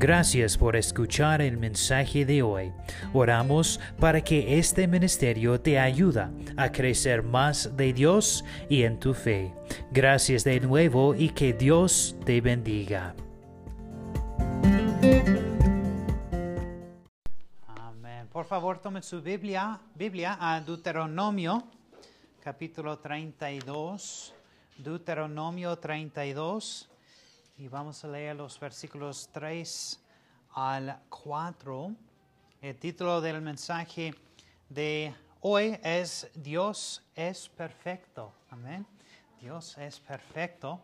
Gracias por escuchar el mensaje de hoy. Oramos para que este ministerio te ayude a crecer más de Dios y en tu fe. Gracias de nuevo y que Dios te bendiga. Amén. Por favor, tomen su Biblia, Biblia a Deuteronomio, capítulo 32. Deuteronomio 32. Y vamos a leer los versículos 3 al 4. El título del mensaje de hoy es Dios es perfecto. Amén. Dios es perfecto.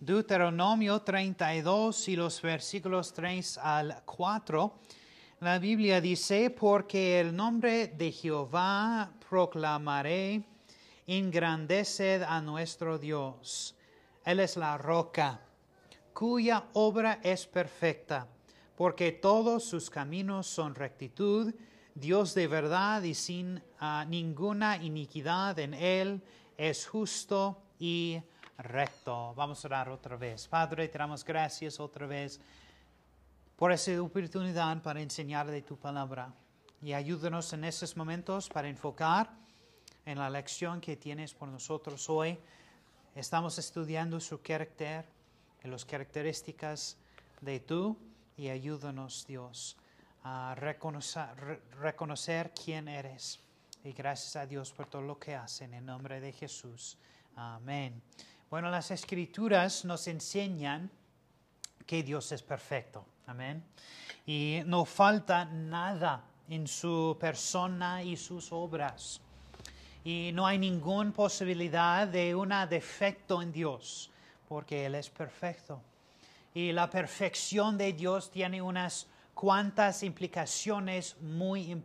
Deuteronomio 32 y los versículos 3 al 4. La Biblia dice, porque el nombre de Jehová proclamaré, engrandeced a nuestro Dios. Él es la roca cuya obra es perfecta, porque todos sus caminos son rectitud, Dios de verdad y sin ah, ninguna iniquidad en él, es justo y recto. Vamos a orar otra vez. Padre, te damos gracias otra vez por esa oportunidad para enseñar de tu palabra. Y ayúdanos en esos momentos para enfocar en la lección que tienes por nosotros hoy. Estamos estudiando su carácter, en las características de tú y ayúdanos, Dios, a reconocer, reconocer quién eres. Y gracias a Dios por todo lo que hacen. En nombre de Jesús. Amén. Bueno, las escrituras nos enseñan que Dios es perfecto. Amén. Y no falta nada en su persona y sus obras. Y no hay ninguna posibilidad de un defecto en Dios porque Él es perfecto. Y la perfección de Dios tiene unas cuantas implicaciones muy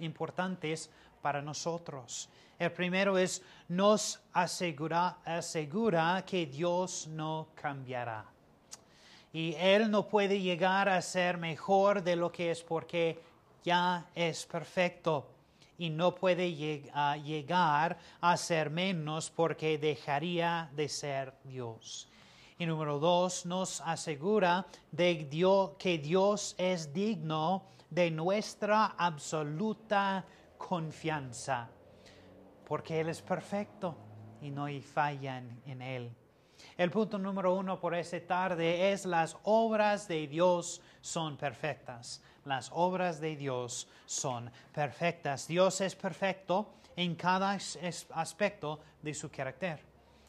importantes para nosotros. El primero es, nos asegura, asegura que Dios no cambiará. Y Él no puede llegar a ser mejor de lo que es porque ya es perfecto. Y no puede llegar a ser menos porque dejaría de ser Dios. Y número dos, nos asegura de Dios, que Dios es digno de nuestra absoluta confianza, porque Él es perfecto y no hay falla en, Él. El punto número uno por esta tarde es las obras de Dios son perfectas. Las obras de Dios son perfectas. Dios es perfecto en cada aspecto de su carácter.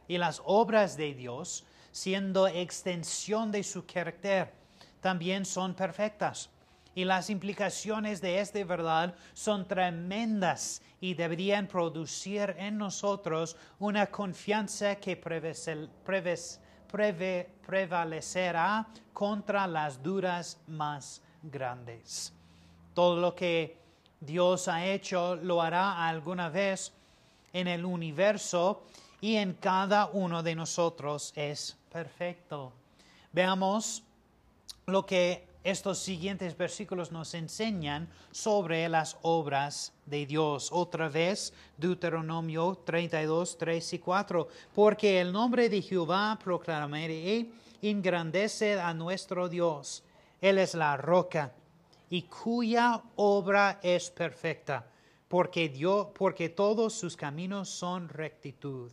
Y las obras de Dios siendo extensión de su carácter, también son perfectas. Y las implicaciones de esta verdad son tremendas y deberían producir en nosotros una confianza que prevalecerá contra las duras más grandes. Todo lo que Dios ha hecho lo hará alguna vez en el universo y en cada uno de nosotros es perfecto. Veamos lo que estos siguientes versículos nos enseñan sobre las obras de Dios. Otra vez, Deuteronomio 32, 3 y 4. Porque el nombre de Jehová proclamaré, engrandece a nuestro Dios. Él es la roca y cuya obra es perfecta, porque, Dios, porque todos sus caminos son rectitud.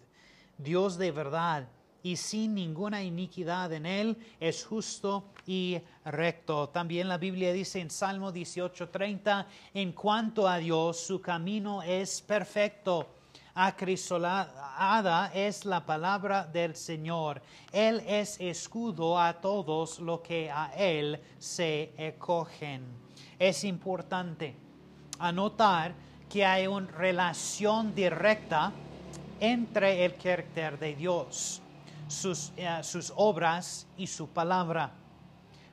Dios de verdad y sin ninguna iniquidad en él, es justo y recto. También la Biblia dice en Salmo 18:30, en cuanto a Dios, su camino es perfecto. Acrisolada es la palabra del Señor. Él es escudo a todos los que a Él se acogen. Es importante anotar que hay una relación directa entre el carácter de Dios sus, eh, sus obras y su palabra.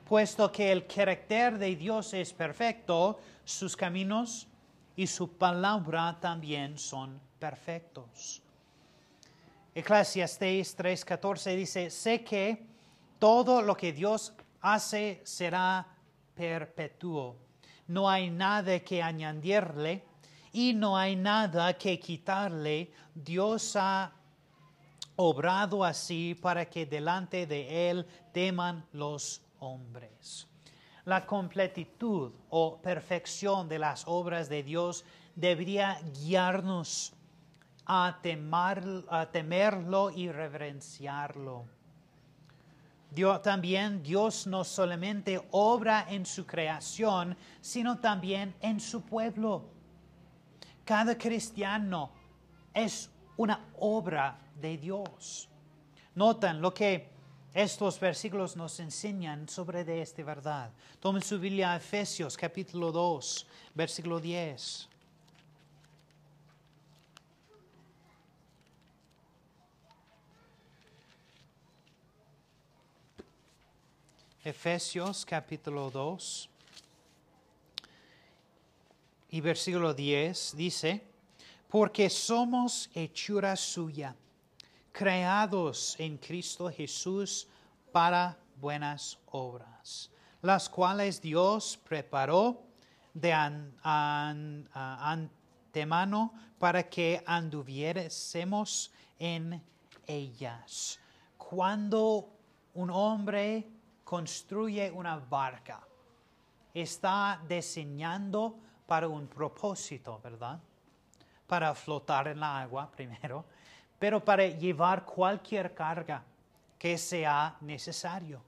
Puesto que el carácter de Dios es perfecto, sus caminos y su palabra también son perfectos. Eclesiastes 3:14 dice, sé que todo lo que Dios hace será perpetuo. No hay nada que añadirle y no hay nada que quitarle. Dios ha obrado así para que delante de él teman los hombres. La completitud o perfección de las obras de Dios debería guiarnos a, a temerlo y reverenciarlo. También Dios no solamente obra en su creación, sino también en su pueblo. Cada cristiano es una obra de Dios. Notan lo que estos versículos nos enseñan sobre de esta verdad. Tomen su Biblia Efesios capítulo 2, versículo 10. Efesios capítulo 2 y versículo 10 dice, porque somos hechura suya, creados en Cristo Jesús para buenas obras, las cuales Dios preparó de antemano para que anduviésemos en ellas. Cuando un hombre construye una barca, está diseñando para un propósito, ¿verdad? Para flotar en la agua primero, pero para llevar cualquier carga que sea necesario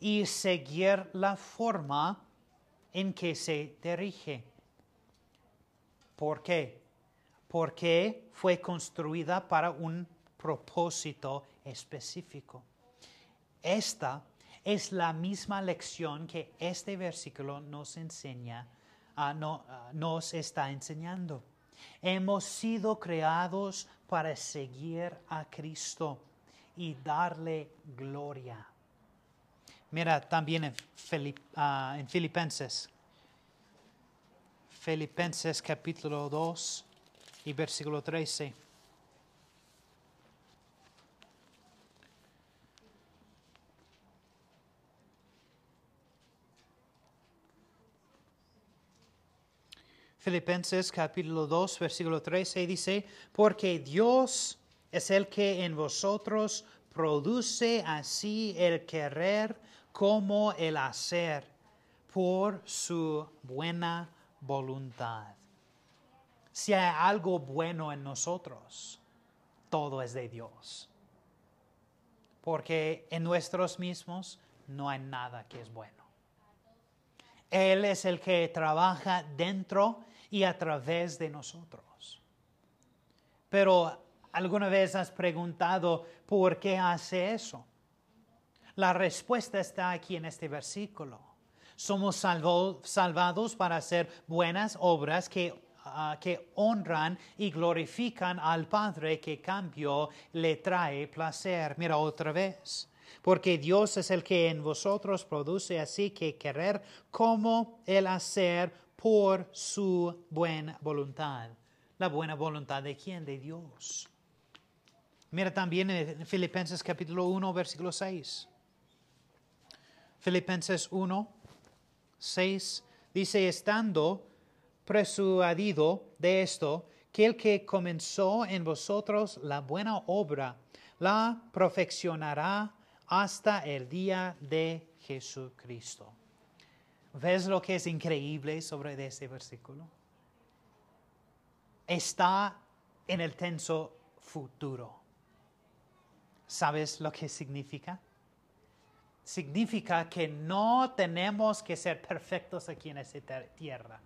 y seguir la forma en que se dirige. ¿Por qué? Porque fue construida para un propósito específico. Esta es la misma lección que este versículo nos enseña, ah, nos está enseñando. Hemos sido creados para seguir a Cristo y darle gloria. Mira también en, ah, en Filipenses, Filipenses capítulo 2 y versículo 13. Filipenses capítulo 2, versículo 13 dice, porque Dios es el que en vosotros produce así el querer como el hacer por su buena voluntad. Si hay algo bueno en nosotros, todo es de Dios. Porque en nuestros mismos no hay nada que es bueno. Él es el que trabaja dentro y a través de nosotros. Pero ¿alguna vez has preguntado por qué hace eso? La respuesta está aquí en este versículo. Somos salvados para hacer buenas obras que, ah, que honran y glorifican al Padre que cambio le trae placer. Mira otra vez porque Dios es el que en vosotros produce así que querer como el hacer por su buena voluntad. ¿La buena voluntad de quién? De Dios. Mira también en Filipenses capítulo 1, versículo 6. Filipenses 1, 6 dice, estando persuadido de esto, que el que comenzó en vosotros la buena obra, la perfeccionará hasta el día de Jesucristo. ¿Ves lo que es increíble sobre este versículo? Está en el tenso futuro. ¿Sabes lo que significa? Significa que no tenemos que ser perfectos aquí en esta tierra.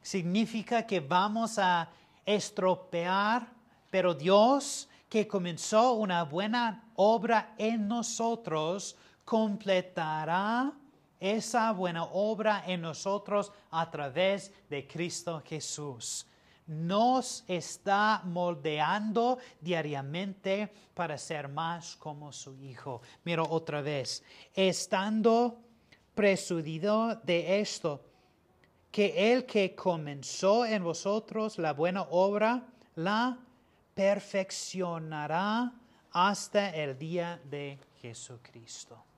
Significa que vamos a estropear, pero Dios que comenzó una buena obra en nosotros, completará esa buena obra en nosotros a través de Cristo Jesús. Nos está moldeando diariamente para ser más como su Hijo. Miro otra vez, estando presudido de esto, que el que comenzó en vosotros la buena obra, la perfeccionará hasta el día de Jesucristo.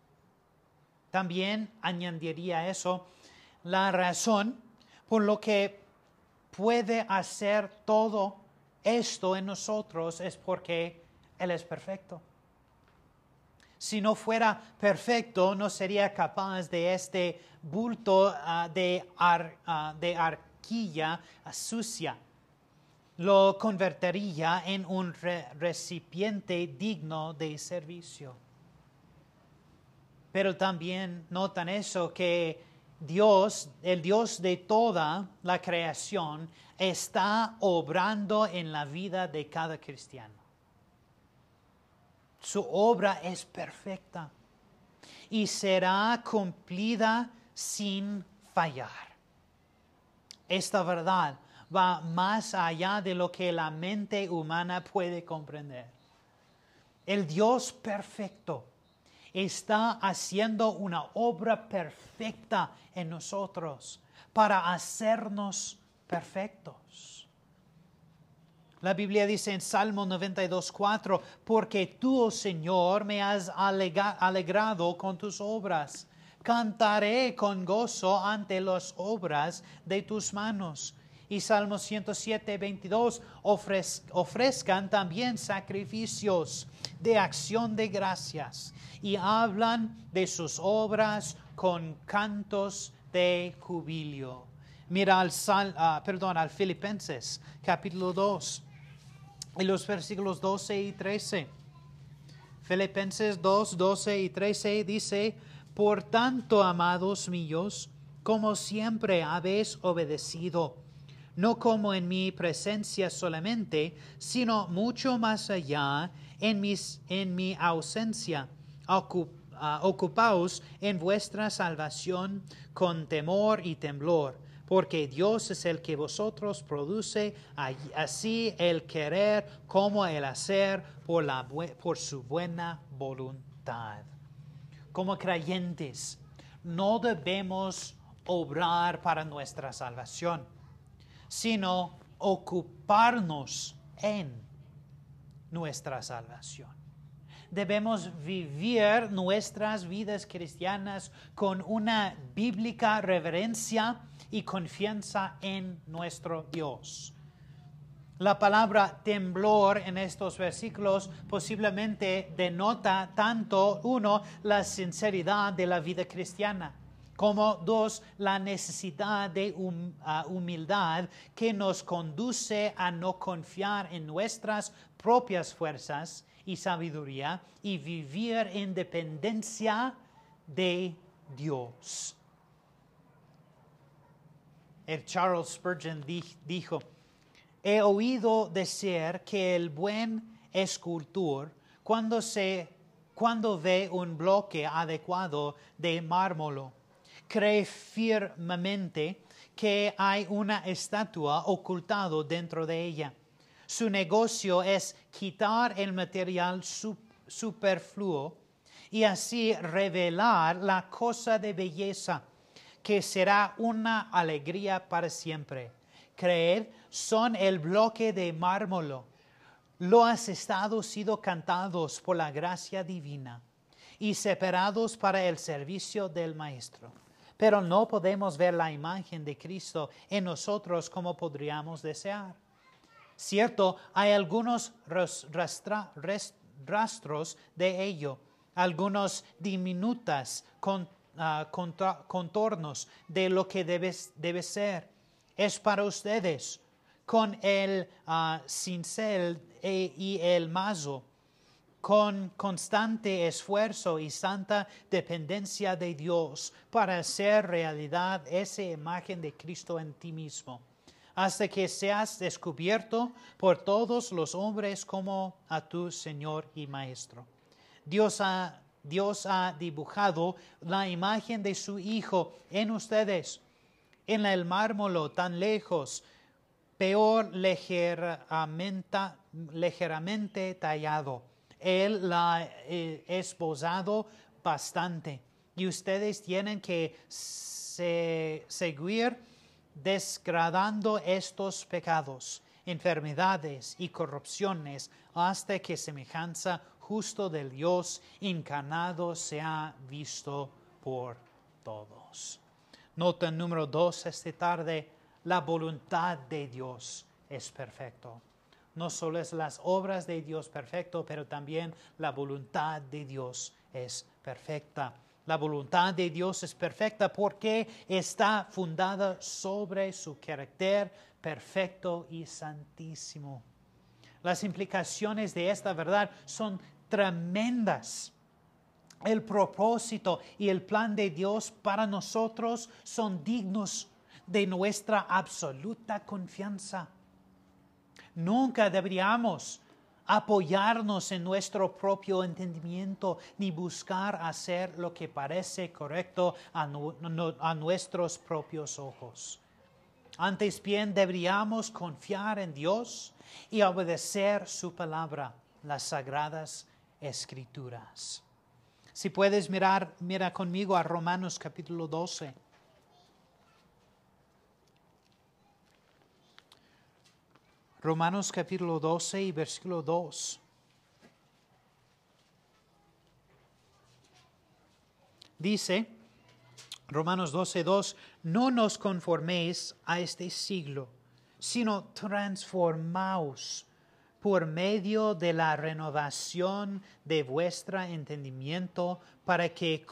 También añadiría eso la razón por lo que puede hacer todo esto en nosotros es porque Él es perfecto. Si no fuera perfecto, no sería capaz de este bulto ah, de, ah, de arquilla sucia. Lo convertiría en un recipiente digno de servicio. Pero también notan eso que Dios, el Dios de toda la creación, está obrando en la vida de cada cristiano. Su obra es perfecta y será cumplida sin fallar. Esta verdad va más allá de lo que la mente humana puede comprender. El Dios perfecto está haciendo una obra perfecta en nosotros para hacernos perfectos. La Biblia dice en Salmo 92.4, porque tú, oh Señor, me has alegrado con tus obras. Cantaré con gozo ante las obras de tus manos. Y Salmo 107.22, ofrezcan también sacrificios de acción de gracias y hablan de sus obras con cantos de jubilio. Mira al, ah, perdón, al Filipenses capítulo 2 y los versículos 12 y 13. Filipenses 2, 12 y 13 dice, Por tanto, amados míos, como siempre habéis obedecido, no como en mi presencia solamente, sino mucho más allá en, mis, en mi ausencia Ah, ocupaos en vuestra salvación con temor y temblor, porque Dios es el que vosotros produce así el querer como el hacer por, la, por su buena voluntad. Como creyentes, no debemos obrar para nuestra salvación, sino ocuparnos en nuestra salvación debemos vivir nuestras vidas cristianas con una bíblica reverencia y confianza en nuestro Dios. La palabra temblor en estos versículos posiblemente denota tanto, uno, la sinceridad de la vida cristiana, como dos, la necesidad de ah, humildad que nos conduce a no confiar en nuestras propias fuerzas y sabiduría y vivir en dependencia de Dios. El Charles Spurgeon dijo, he oído decir que el buen escultor, cuando, se, cuando ve un bloque adecuado de mármol, cree firmemente que hay una estatua ocultado dentro de ella su negocio es quitar el material superfluo y así revelar la cosa de belleza que será una alegría para siempre. Creed, son el bloque de mármol. Lo has estado sido cantados por la gracia divina y separados para el servicio del Maestro. Pero no podemos ver la imagen de Cristo en nosotros como podríamos desear. Cierto, hay algunos rastros de ello, algunos diminutas ah, contornos de lo que debe, ser. Es para ustedes, con el uh, cincel e, y el mazo, con constante esfuerzo y santa dependencia de Dios para hacer realidad esa imagen de Cristo en ti mismo hasta que seas descubierto por todos los hombres como a tu Señor y Maestro. Dios ha, Dios ha dibujado la imagen de su Hijo en ustedes, en el mármol tan lejos, peor ligeramente, ligeramente tallado. Él la ha eh, esposado bastante y ustedes tienen que seguir desgradando estos pecados, enfermedades y corrupciones, hasta que semejanza justo del Dios encarnado sea visto por todos. Nota número dos esta tarde, la voluntad de Dios es perfecto. No solo es las obras de Dios perfecto, pero también la voluntad de Dios es perfecta. La voluntad de Dios es perfecta porque está fundada sobre su carácter perfecto y santísimo. Las implicaciones de esta verdad son tremendas. El propósito y el plan de Dios para nosotros son dignos de nuestra absoluta confianza. Nunca deberíamos apoyarnos en nuestro propio entendimiento ni buscar hacer lo que parece correcto a, nuestros propios ojos. Antes bien deberíamos confiar en Dios y obedecer su palabra, las sagradas escrituras. Si puedes mirar, mira conmigo a Romanos capítulo 12. Romanos capítulo 12 y versículo 2. Dice, Romanos 12, 2, no nos conforméis a este siglo, sino transformaos por medio de la renovación de vuestro entendimiento para que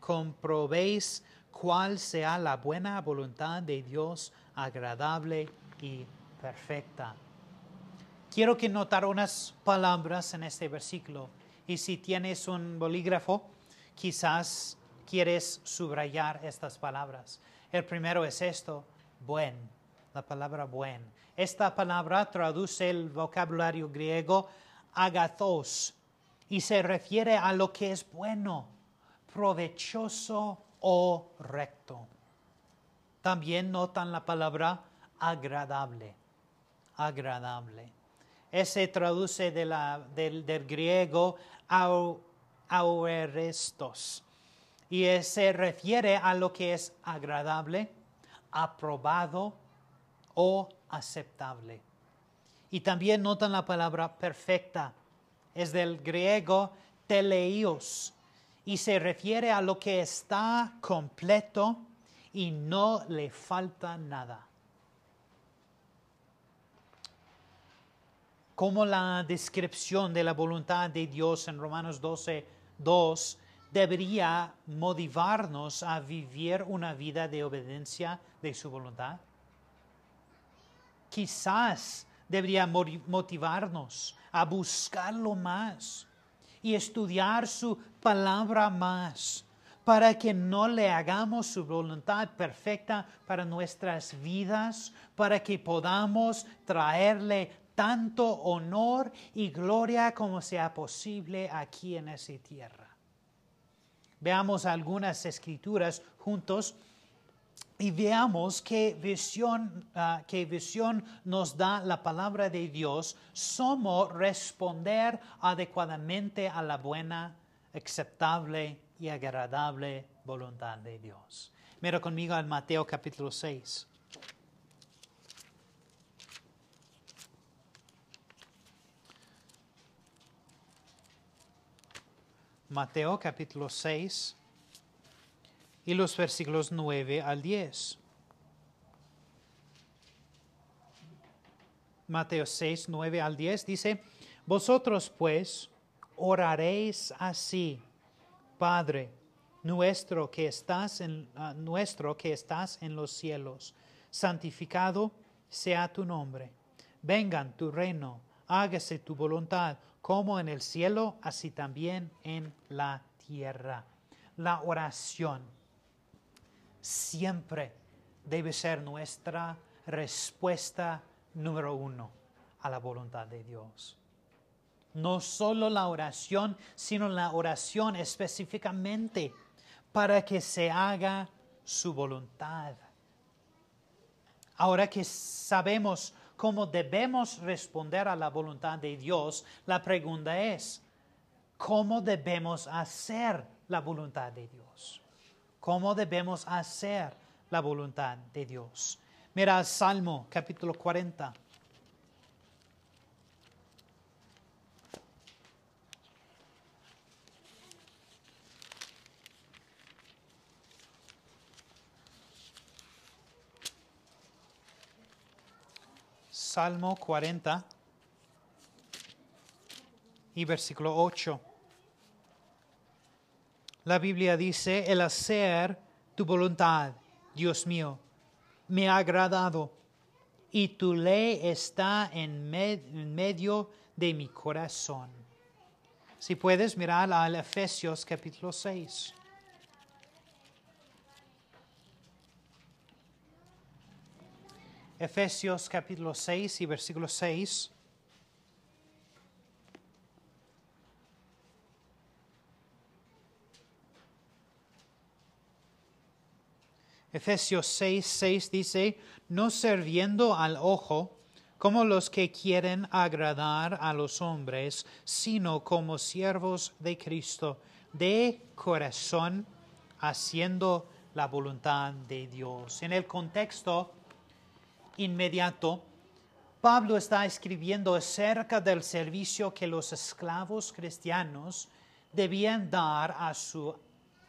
comprobéis cuál sea la buena voluntad de Dios agradable y perfecta. Quiero que notar unas palabras en este versículo y si tienes un bolígrafo, quizás quieres subrayar estas palabras. El primero es esto, buen, la palabra buen. Esta palabra traduce el vocabulario griego agathos y se refiere a lo que es bueno, provechoso o recto. También notan la palabra agradable agradable. Ese traduce del, griego auerestos y se refiere a lo que es agradable, aprobado o aceptable. Y también notan la palabra perfecta. Es del griego teleios y se refiere a lo que está completo y no le falta nada. Como la descripción de la voluntad de Dios en Romanos 12, 2 debería motivarnos a vivir una vida de obediencia de su voluntad. Quizás debería motivarnos a buscarlo más y estudiar su palabra más para que no le hagamos su voluntad perfecta para nuestras vidas, para que podamos traerle tanto honor y gloria como sea posible aquí en esa tierra. Veamos algunas escrituras juntos y veamos qué visión, ah, qué visión nos da la palabra de Dios, somos responder adecuadamente a la buena, aceptable y agradable voluntad de Dios. Mira conmigo en Mateo capítulo 6. Mateo capítulo 6 y los versículos 9 al 10. Mateo 6, 9 al 10 dice, Vosotros pues oraréis así, Padre nuestro que estás en, ah, nuestro que estás en los cielos, santificado sea tu nombre. Vengan tu reino, hágase tu voluntad como en el cielo, así también en la tierra. La oración siempre debe ser nuestra respuesta número uno a la voluntad de Dios. No solo la oración, sino la oración específicamente para que se haga su voluntad. Ahora que sabemos cómo debemos responder a la voluntad de Dios, la pregunta es, ¿cómo debemos hacer la voluntad de Dios? ¿Cómo debemos hacer la voluntad de Dios? Mira Salmo capítulo 40. Salmo 40 y versículo 8. La Biblia dice, el hacer tu voluntad, Dios mío, me ha agradado y tu ley está en, en medio de mi corazón. Si puedes mirar al Efesios capítulo 6. Efesios capítulo 6 y versículo 6. Efesios 6, 6 dice, no sirviendo al ojo como los que quieren agradar a los hombres, sino como siervos de Cristo, de corazón, haciendo la voluntad de Dios. En el contexto inmediato, Pablo está escribiendo acerca del servicio que los esclavos cristianos debían dar a sus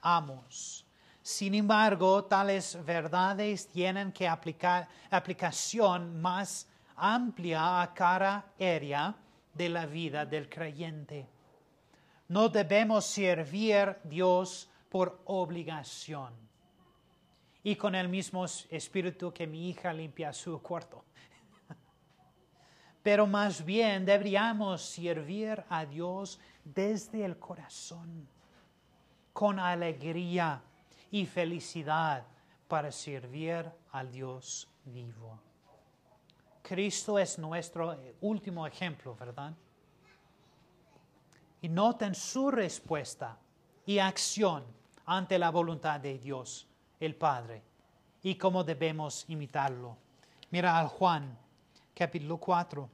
amos. Sin embargo, tales verdades tienen que aplicar aplicación más amplia a cara aérea de la vida del creyente. No debemos servir a Dios por obligación y con el mismo espíritu que mi hija limpia su cuarto. Pero más bien deberíamos servir a Dios desde el corazón, con alegría y felicidad para servir al Dios vivo. Cristo es nuestro último ejemplo, ¿verdad? Y noten su respuesta y acción ante la voluntad de Dios, el Padre, y cómo debemos imitarlo. Mira al Juan, capítulo 4.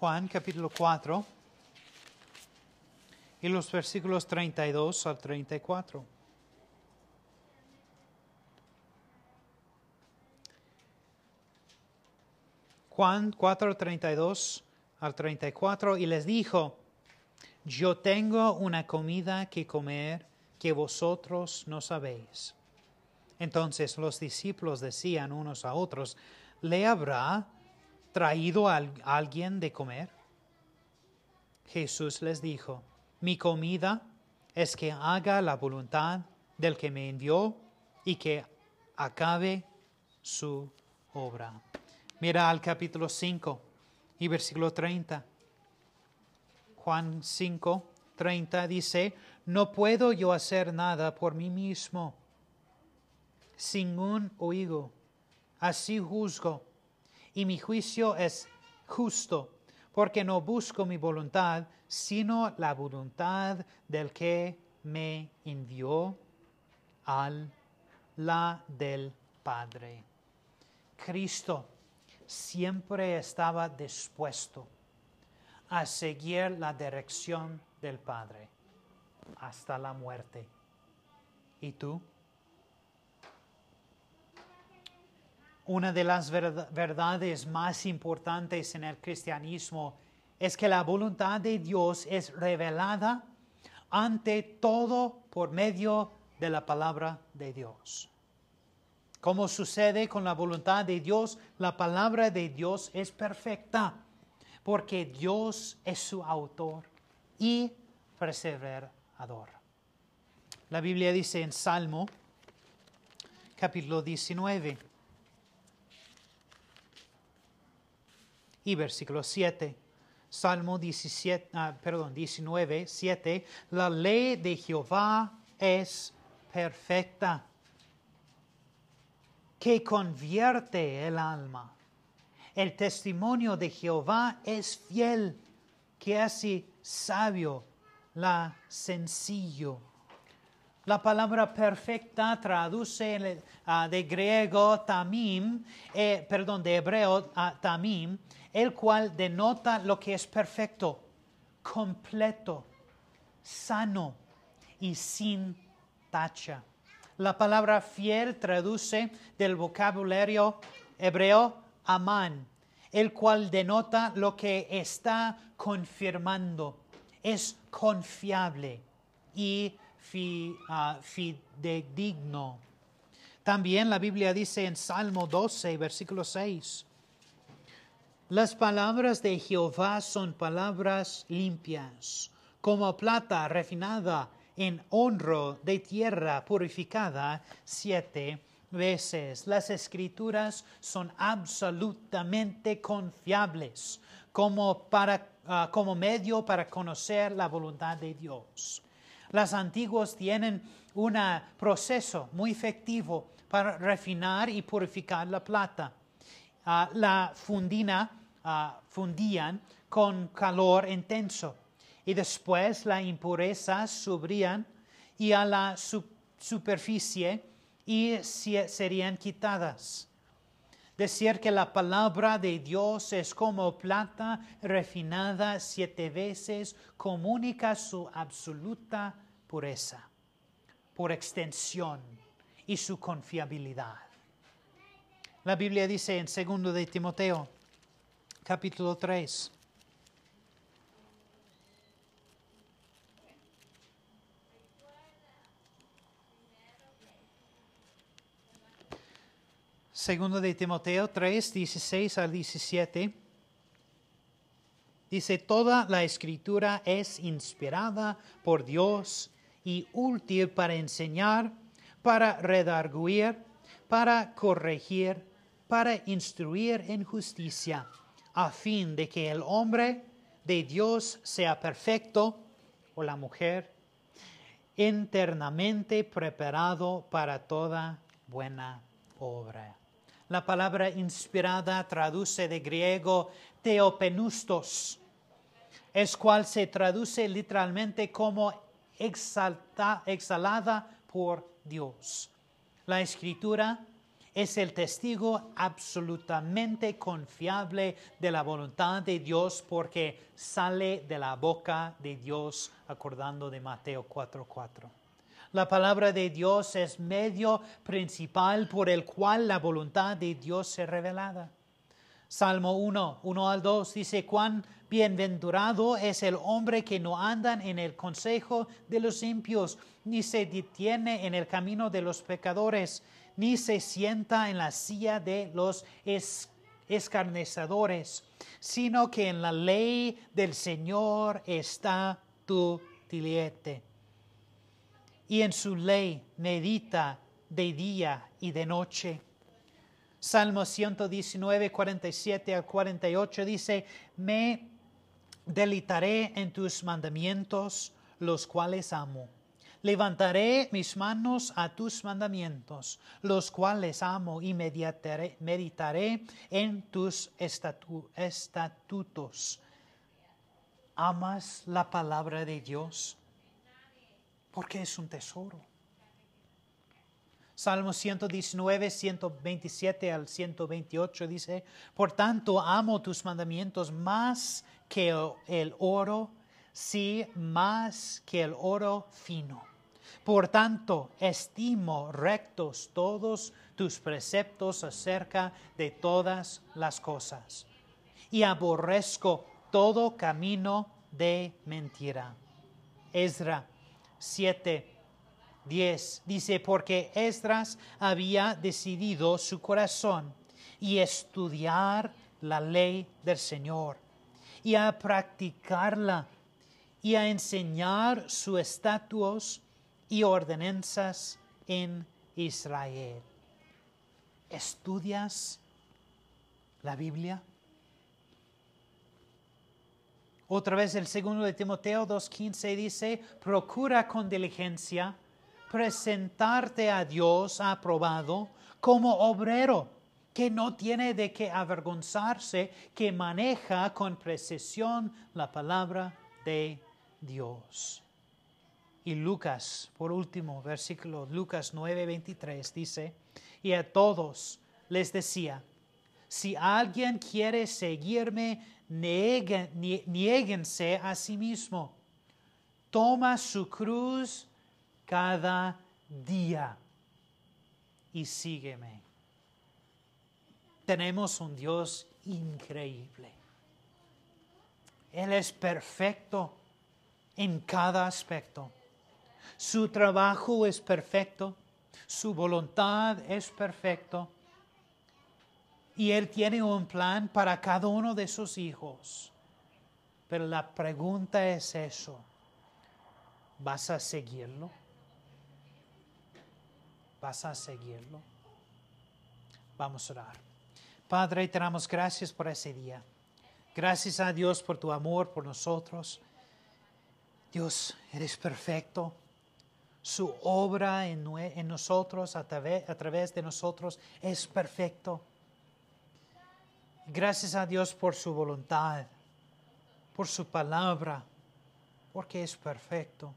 Juan capítulo 4 y los versículos 32 al 34. Juan 4, 32 al 34 y les dijo, yo tengo una comida que comer que vosotros no sabéis. Entonces los discípulos decían unos a otros, ¿le habrá traído a alguien de comer? Jesús les dijo, mi comida es que haga la voluntad del que me envió y que acabe su obra. Mira al capítulo 5 y versículo 30. Juan 5, 30 dice, no puedo yo hacer nada por mí mismo, sin un oído. Así juzgo y mi juicio es justo, porque no busco mi voluntad, sino la voluntad del que me envió al la del Padre. Cristo siempre estaba dispuesto a seguir la dirección del Padre hasta la muerte. ¿Y tú? una de las verdades más importantes en el cristianismo es que la voluntad de Dios es revelada ante todo por medio de la palabra de Dios. Como sucede con la voluntad de Dios, la palabra de Dios es perfecta, porque Dios es su autor y perseverador. La Biblia dice en Salmo, capítulo 19, y versículo 7. Salmo 17, ah, perdón, 19, 7. La ley de Jehová es perfecta, que convierte el alma. El testimonio de Jehová es fiel, que hace sabio la sencillo. La palabra perfecta traduce ah, de griego tamim, eh, perdón, de hebreo ah, tamim, el cual denota lo que es perfecto, completo, sano y sin tacha. La palabra fiel traduce del vocabulario hebreo amán, el cual denota lo que está confirmando, es confiable y ah, fidedigno. También la Biblia dice en Salmo 12, versículo 6, las palabras de Jehová son palabras limpias, como plata refinada en honro de tierra purificada siete veces. Las escrituras son absolutamente confiables como, para, ah, como medio para conocer la voluntad de Dios. Las antiguos tienen un proceso muy efectivo para refinar y purificar la plata. Ah, la fundina, ah, fundían con calor intenso y después las impurezas subían y a la superficie y serían quitadas. Decir que la palabra de Dios es como plata refinada siete veces comunica su absoluta pureza, por extensión y su confiabilidad. La Biblia dice en 2 de Timoteo, capítulo 3, Segundo de Timoteo 3, 16 al 17. Dice, toda la escritura es inspirada por Dios y útil para enseñar, para redarguir, para corregir, para instruir en justicia, a fin de que el hombre de Dios sea perfecto, o la mujer, internamente preparado para toda buena obra. La palabra inspirada traduce de griego teopenustos, es cual se traduce literalmente como exhalada por Dios. La escritura es el testigo absolutamente confiable de la voluntad de Dios porque sale de la boca de Dios, acordando de Mateo 4:4. La palabra de Dios es medio principal por el cual la voluntad de Dios se revelada. Salmo 1, 1 al 2 dice, cuán bienaventurado es el hombre que no anda en el consejo de los impios, ni se detiene en el camino de los pecadores, ni se sienta en la silla de los escarnecedores, sino que en la ley del Señor está tu diliete y en su ley medita de día y de noche. Salmo 119, 47 al 48 dice, me delitaré en tus mandamientos, los cuales amo. Levantaré mis manos a tus mandamientos, los cuales amo, y meditaré, meditaré en tus estatutos. ¿Amas la palabra de Dios? Porque es un tesoro. Salmo 119, 127 al 128 dice, Por tanto amo tus mandamientos más que el oro, sí, más que el oro fino. Por tanto, estimo rectos todos tus preceptos acerca de todas las cosas, y aborrezco todo camino de mentira. Ezra 7, 10. Dice, porque Esdras había decidido su corazón y estudiar la ley del Señor y a practicarla y a enseñar sus estatutos y ordenanzas en Israel. ¿Estudias la Biblia? Otra vez el segundo de Timoteo 2.15 dice, procura con diligencia presentarte a Dios aprobado como obrero que no tiene de qué avergonzarse, que maneja con precisión la palabra de Dios. Y Lucas, por último, versículo Lucas 9:23 dice, y a todos les decía, si alguien quiere seguirme, nieguense a sí mismo. Toma su cruz cada día y sígueme. Tenemos un Dios increíble. Él es perfecto en cada aspecto. Su trabajo es perfecto. Su voluntad es perfecto. Y Él tiene un plan para cada uno de sus hijos. Pero la pregunta es eso. ¿Vas a seguirlo? ¿Vas a seguirlo? Vamos a orar. Padre, te damos gracias por ese día. Gracias a Dios por tu amor por nosotros. Dios, eres perfecto. Su obra en, nosotros, a través de nosotros, es perfecto. Gracias a Dios por su voluntad, por su palabra, porque es perfecto.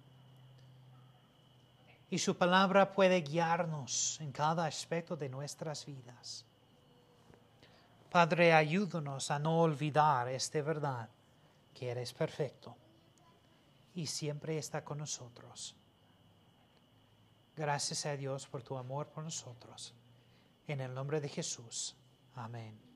Y su palabra puede guiarnos en cada aspecto de nuestras vidas. Padre, ayúdanos a no olvidar esta verdad, que eres perfecto y siempre está con nosotros. Gracias a Dios por tu amor por nosotros. En el nombre de Jesús. Amén.